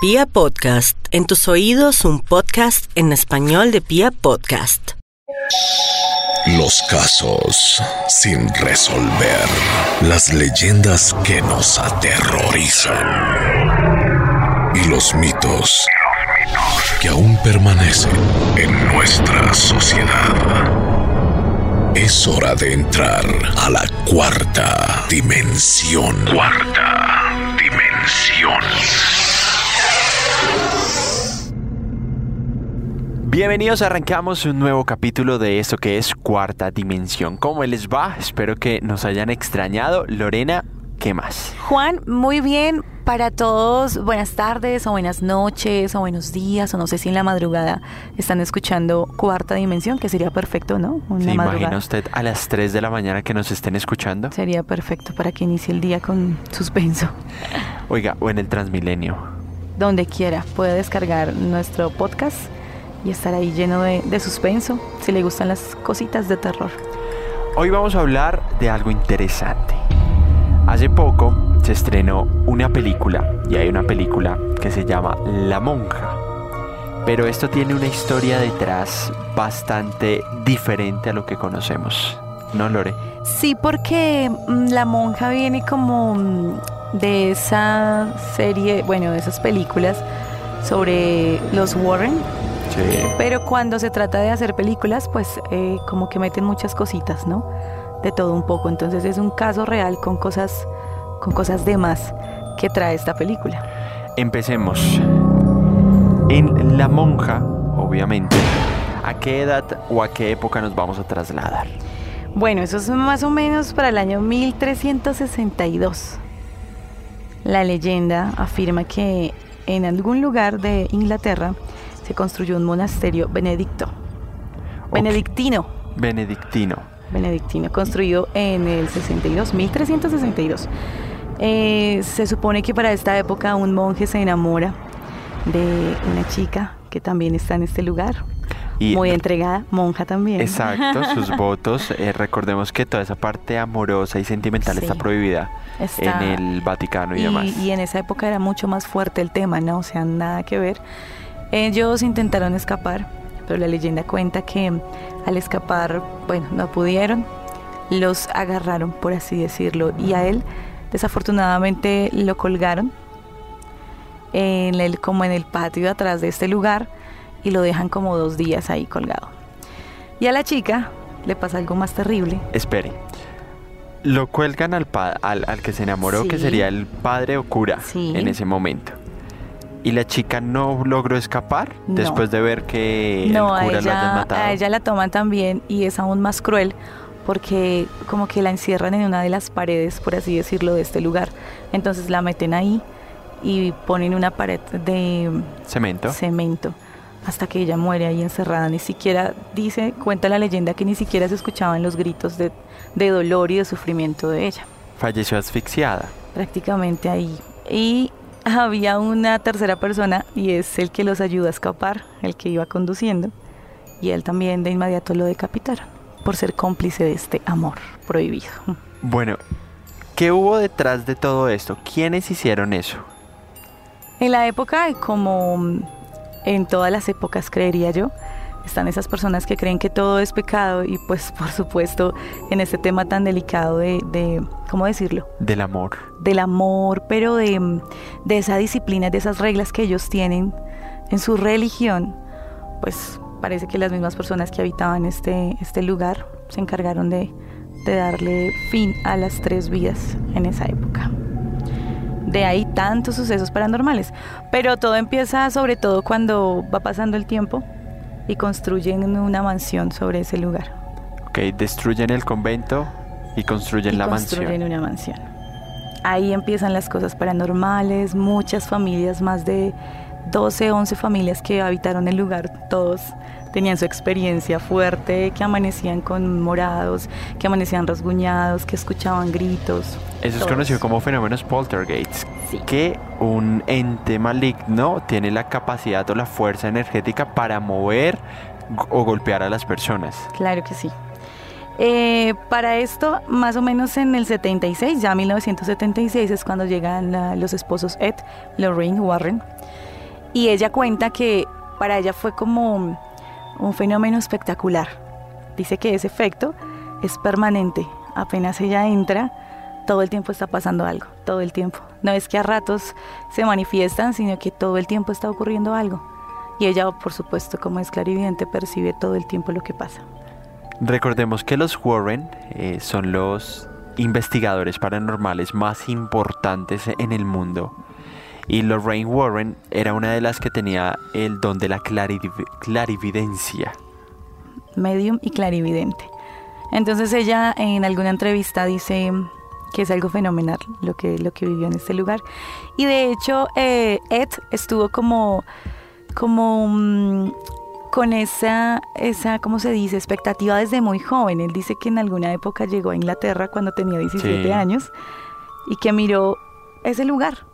Pia Podcast, en tus oídos un podcast en español de Pia Podcast. Los casos sin resolver, las leyendas que nos aterrorizan y los mitos que aún permanecen en nuestra sociedad. Es hora de entrar a la cuarta dimensión. Cuarta dimensión. Bienvenidos, arrancamos un nuevo capítulo de esto que es Cuarta Dimensión. ¿Cómo les va? Espero que nos hayan extrañado. Lorena, ¿qué más? Juan, muy bien. Para todos, buenas tardes o buenas noches o buenos días o no sé si en la madrugada están escuchando Cuarta Dimensión, que sería perfecto, ¿no? Una ¿Se madrugada. imagina usted a las 3 de la mañana que nos estén escuchando? Sería perfecto para que inicie el día con suspenso. Oiga, o en el Transmilenio. Donde quiera, puede descargar nuestro podcast y estar ahí lleno de, de suspenso, si le gustan las cositas de terror. Hoy vamos a hablar de algo interesante. Hace poco se estrenó una película, y hay una película que se llama La Monja. Pero esto tiene una historia detrás bastante diferente a lo que conocemos. ¿No, Lore? Sí, porque mm, la monja viene como mm, de esa serie, bueno, de esas películas sobre los Warren, Sí. pero cuando se trata de hacer películas, pues eh, como que meten muchas cositas, ¿no? De todo un poco. Entonces es un caso real con cosas, con cosas de más que trae esta película. Empecemos. En La Monja, obviamente, ¿a qué edad o a qué época nos vamos a trasladar? Bueno, eso es más o menos para el año 1362. La leyenda afirma que en algún lugar de Inglaterra se construyó un monasterio benedicto. Benedictino. Benedictino. Benedictino, construido en el 62, 1362. Eh, se supone que para esta época un monje se enamora de una chica que también está en este lugar. Y Muy entregada, monja también. Exacto, sus votos. eh, recordemos que toda esa parte amorosa y sentimental Sí. está prohibida Está- en el Vaticano y, y, demás. y en esa época era mucho más fuerte el tema, ¿no? O sea, nada que ver. Ellos intentaron escapar, pero la leyenda cuenta que al escapar, bueno, no pudieron, los agarraron, por así decirlo, y a él desafortunadamente lo colgaron en el, como en el patio atrás de este lugar y lo dejan como dos días ahí colgado. Y a la chica le pasa algo más terrible. Espere. Lo cuelgan al, pa- al, al que se enamoró, que sería el padre o cura Sí. en ese momento. Y la chica no logró escapar No. después de ver que no, el a cura lo hayan ella, matado. a ella la toman también y es aún más cruel porque como que la encierran en una de las paredes, por así decirlo, de este lugar. Entonces la meten ahí y ponen una pared de Cemento. cemento hasta que ella muere ahí encerrada. Ni siquiera, dice, cuenta la leyenda que ni siquiera se escuchaban los gritos de, de dolor y de sufrimiento de ella. Falleció asfixiada. Prácticamente ahí. Y había una tercera persona y es el que los ayuda a escapar, el que iba conduciendo. Y él también de inmediato lo decapitaron por ser cómplice de este amor prohibido. Bueno, ¿qué hubo detrás de todo esto? ¿Quiénes hicieron eso? En la época, como en todas las épocas creería yo, están esas personas que creen que todo es pecado y pues por supuesto en este tema tan delicado de, de ¿cómo decirlo? Del amor. del amor, pero de, de esa disciplina, de esas reglas que ellos tienen en su religión, pues parece que las mismas personas que habitaban este, este lugar se encargaron de, de darle fin a las tres vidas en esa época. De ahí tantos sucesos paranormales. Pero todo empieza sobre todo cuando va pasando el tiempo y construyen una mansión sobre ese lugar. Ok, destruyen el convento y construyen y la construyen mansión. una mansión. Ahí empiezan las cosas paranormales, muchas familias, más de 12, 11 familias que habitaron el lugar, todos tenían su experiencia fuerte, que amanecían con morados, que amanecían rasguñados, que escuchaban gritos. Eso es conocido como fenómenos poltergeists. Sí. Que un ente maligno tiene la capacidad o la fuerza energética para mover o golpear a las personas. Claro que sí. Eh, para esto, más o menos en el 76, ya 1976 es cuando llegan la- los esposos Ed, Lorraine Warren, Y ella cuenta que para ella fue como un fenómeno espectacular. Dice que ese efecto es permanente. Apenas ella entra, todo el tiempo está pasando algo, todo el tiempo. No es que a ratos se manifiestan, sino que todo el tiempo está ocurriendo algo. Y ella, por supuesto, como es clarividente, percibe todo el tiempo lo que pasa. Recordemos que los Warren eh, son los investigadores paranormales más importantes en el mundo. Y Lorraine Warren era una de las que tenía el don de la clarividencia. Medium y clarividente. Entonces ella en alguna entrevista dice que es algo fenomenal lo que, lo que vivió en este lugar. Y de hecho eh, Ed estuvo como, como mm, con esa, esa, ¿cómo se dice?, expectativa desde muy joven. Él dice que en alguna época llegó a Inglaterra cuando tenía 17 años y que miró ese lugar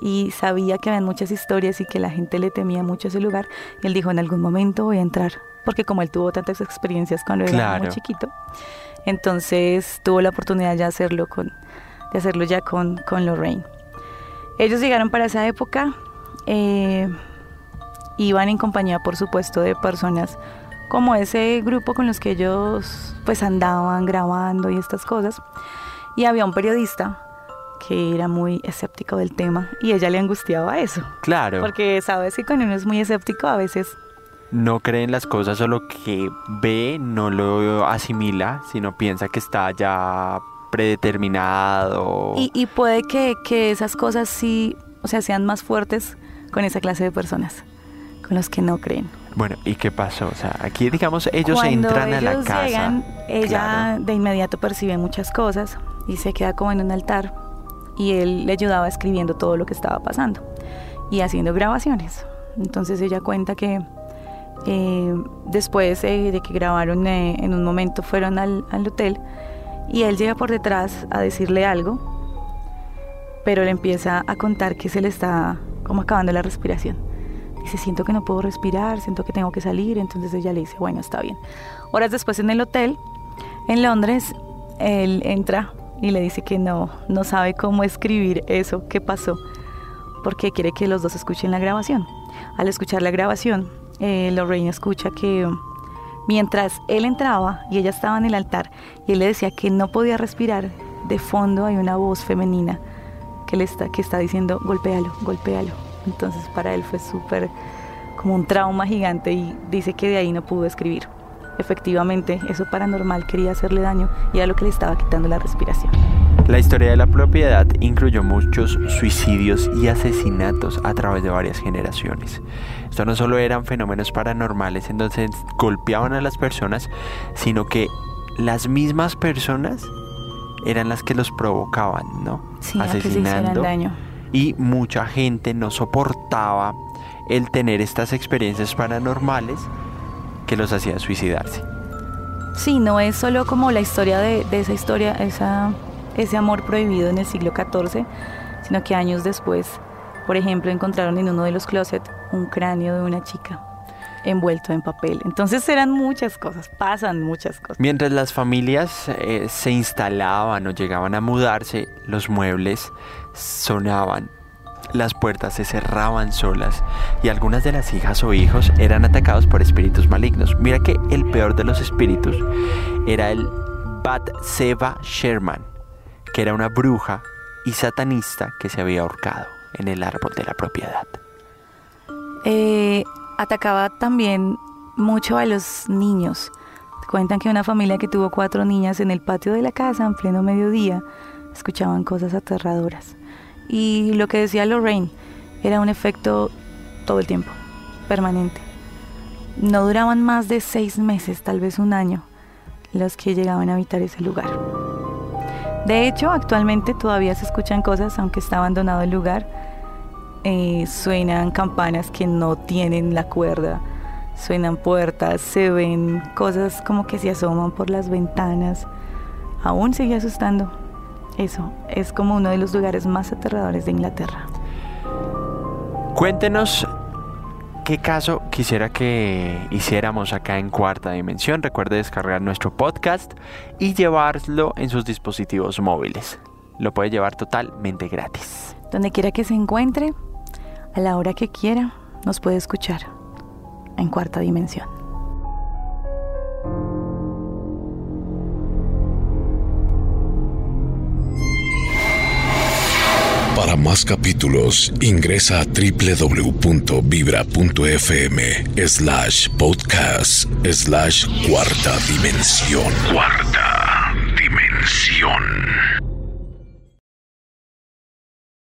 y sabía que había muchas historias y que la gente le temía mucho ese lugar. Y él dijo, en algún momento voy a entrar, porque como él tuvo tantas experiencias cuando era muy chiquito, entonces tuvo la oportunidad de hacerlo, con, de hacerlo ya con, con Lorraine. Ellos llegaron para esa época. Eh, iban en compañía, por supuesto, de personas como ese grupo con los que ellos pues andaban grabando y estas cosas. Y había un periodista que era muy escéptico del tema y ella le angustiaba eso. Claro. Porque sabes que cuando uno es muy escéptico a veces no cree en las cosas o lo que ve no lo asimila, sino piensa que está ya predeterminado. Y, y puede que, que esas cosas sí, o sea, sean más fuertes con esa clase de personas los que no creen. Bueno, ¿y qué pasó? O sea, aquí digamos ellos entran a la casa. Llegan, ella de inmediato percibe muchas cosas y se queda como en un altar y él le ayudaba escribiendo todo lo que estaba pasando y haciendo grabaciones. Entonces ella cuenta que eh, después de que grabaron eh, en un momento fueron al, hotel y él llega por detrás a decirle algo, pero le empieza a contar que se le está como acabando la respiración Dice, siento que no puedo respirar, siento que tengo que salir. Entonces ella le dice, bueno, está bien. Horas después en el hotel, en Londres, él entra y le dice que no, no sabe cómo escribir eso, qué pasó, porque quiere que los dos escuchen la grabación. Al escuchar la grabación, eh, Lorraine escucha que mientras él entraba y ella estaba en el altar y él le decía que no podía respirar, de fondo hay una voz femenina que le está, que está diciendo, golpéalo, golpéalo, entonces para él fue súper como un trauma gigante y dice que de ahí no pudo escribir. Efectivamente, eso paranormal quería hacerle daño y era lo que le estaba quitando la respiración. La historia de la propiedad incluyó muchos suicidios y asesinatos a través de varias generaciones. Esto no solo eran fenómenos paranormales en donde golpeaban a las personas, sino que las mismas personas eran las que los provocaban, ¿no? Sí, Asesinando. daño y mucha gente no soportaba el tener estas experiencias paranormales que los hacía suicidarse. Sí, no es solo como la historia de, esa historia, esa, ese amor prohibido en el siglo XIV, sino que años después, por ejemplo, encontraron en uno de los closets un cráneo de una chica envuelto en papel. Entonces eran muchas cosas, pasan muchas cosas. Mientras las familias eh, se instalaban o llegaban a mudarse, los muebles sonaban, las puertas se cerraban solas y algunas de las hijas o hijos eran atacados por espíritus malignos. Mira que el peor de los espíritus era el Bat Seba Sherman, que era una bruja y satanista que se había ahorcado en el árbol de la propiedad. Eh, atacaba también mucho a los niños. Cuentan que una familia que tuvo cuatro niñas en el patio de la casa en pleno mediodía escuchaban cosas aterradoras. Y lo que decía Lorraine era un efecto todo el tiempo, permanente. No duraban más de seis meses, tal vez un año, los que llegaban a habitar ese lugar. De hecho, actualmente todavía se escuchan cosas, aunque está abandonado el lugar. Eh, suenan campanas que no tienen la cuerda, suenan puertas, se ven cosas como que se asoman por las ventanas. Aún sigue asustando. Eso es como uno de los lugares más aterradores de Inglaterra. Cuéntenos qué caso quisiera que hiciéramos acá en Cuarta Dimensión. Recuerde descargar nuestro podcast y llevarlo en sus dispositivos móviles. Lo puede llevar totalmente gratis. Donde quiera que se encuentre, a la hora que quiera, nos puede escuchar en cuarta dimensión. Para más capítulos, ingresa a www.vibra.fm slash podcast slash cuarta dimensión. Cuarta dimensión.